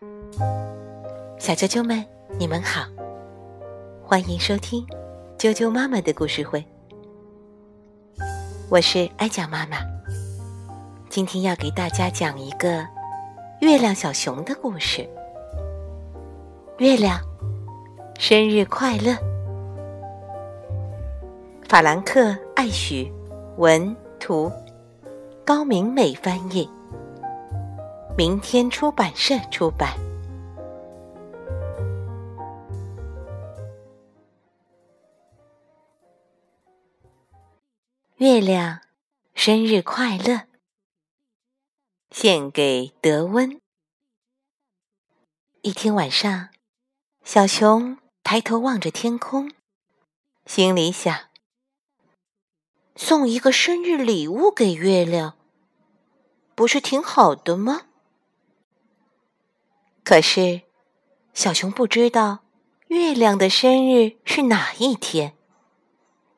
小啾啾们，你们好，欢迎收听啾啾妈妈的故事会。我是艾酱妈妈，今天要给大家讲一个月亮小熊的故事。月亮，生日快乐！法兰克·艾许文图，高明美翻译，明天出版社出版。月亮，生日快乐！献给德温。一天晚上。小熊抬头望着天空，心里想：送一个生日礼物给月亮，不是挺好的吗？可是，小熊不知道月亮的生日是哪一天，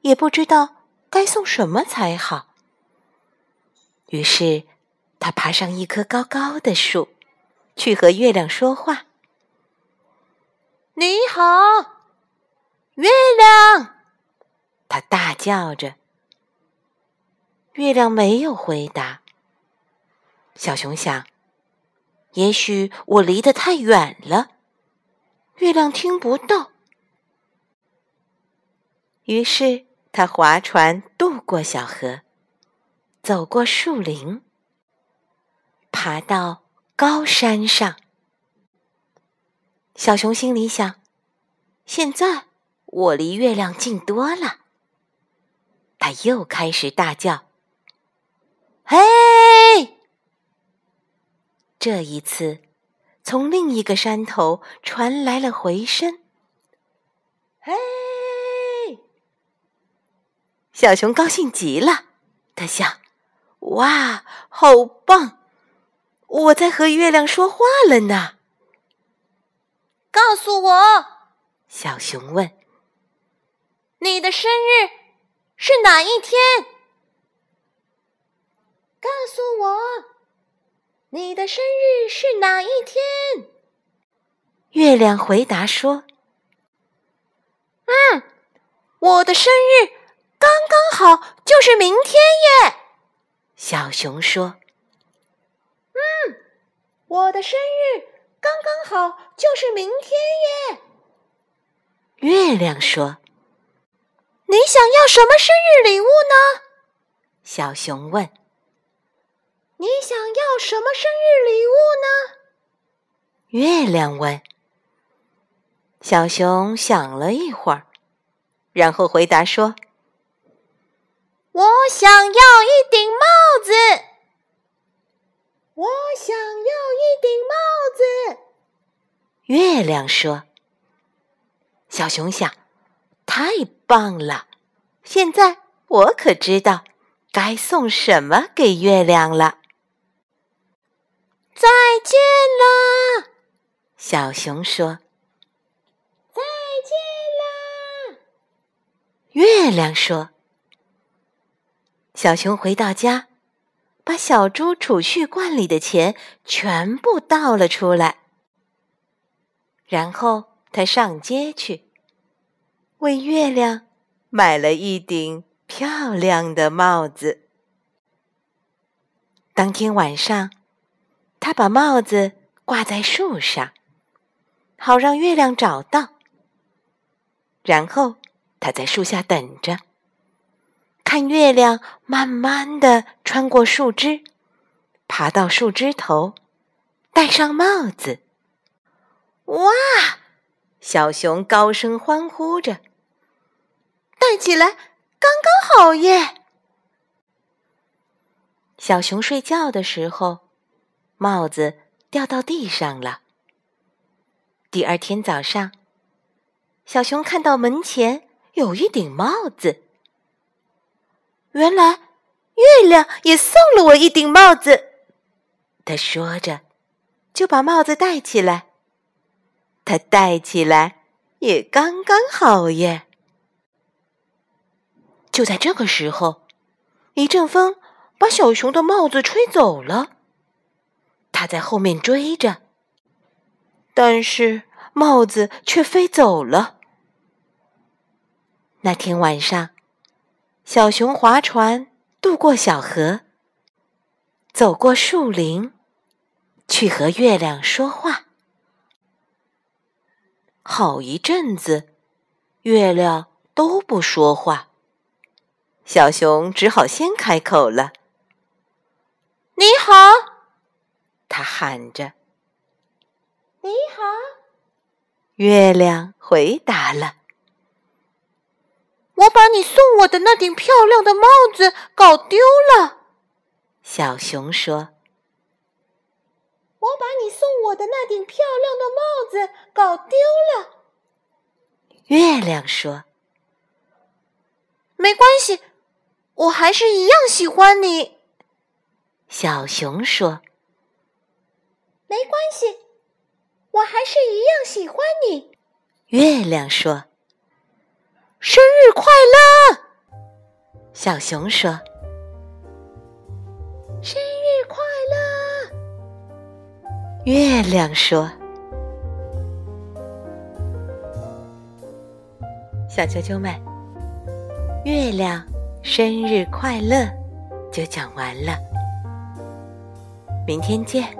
也不知道该送什么才好。于是，他爬上一棵高高的树，去和月亮说话。你好，月亮！他大叫着。月亮没有回答。小熊想，也许我离得太远了，月亮听不到。于是他划船渡过小河，走过树林，爬到高山上。小熊心里想：“现在我离月亮近多了。”他又开始大叫：“嘿！”这一次，从另一个山头传来了回声：“嘿！”小熊高兴极了，他想：“哇，好棒！我在和月亮说话了呢。”告诉我，小熊问：“你的生日是哪一天？”告诉我，你的生日是哪一天？月亮回答说：“嗯，我的生日刚刚好就是明天耶。”小熊说：“嗯，我的生日。”刚刚好，就是明天耶。月亮说：“你想要什么生日礼物呢？”小熊问。“你想要什么生日礼物呢？”月亮问。小熊想了一会儿，然后回答说：“我想要一顶帽子。”我想要一顶帽子。月亮说：“小熊想，太棒了！现在我可知道该送什么给月亮了。”再见了，小熊说：“再见啦。”月亮说：“小熊回到家。”把小猪储蓄罐里的钱全部倒了出来，然后他上街去，为月亮买了一顶漂亮的帽子。当天晚上，他把帽子挂在树上，好让月亮找到。然后他在树下等着。看月亮慢慢的穿过树枝，爬到树枝头，戴上帽子。哇！小熊高声欢呼着：“戴起来刚刚好耶！”小熊睡觉的时候，帽子掉到地上了。第二天早上，小熊看到门前有一顶帽子。原来，月亮也送了我一顶帽子。他说着，就把帽子戴起来。他戴起来也刚刚好耶。就在这个时候，一阵风把小熊的帽子吹走了。他在后面追着，但是帽子却飞走了。那天晚上，小熊划船渡过小河，走过树林，去和月亮说话。好一阵子，月亮都不说话。小熊只好先开口了：“你好！”他喊着。“你好！”月亮回答了。我把你送我的那顶漂亮的帽子搞丢了，小熊说。我把你送我的那顶漂亮的帽子搞丢了，月亮说。没关系，我还是一样喜欢你，小熊说。没关系，我还是一样喜欢你，月亮说。生日快乐，小熊说：“生日快乐。”月亮说：“小啾啾们，月亮生日快乐！”就讲完了，明天见。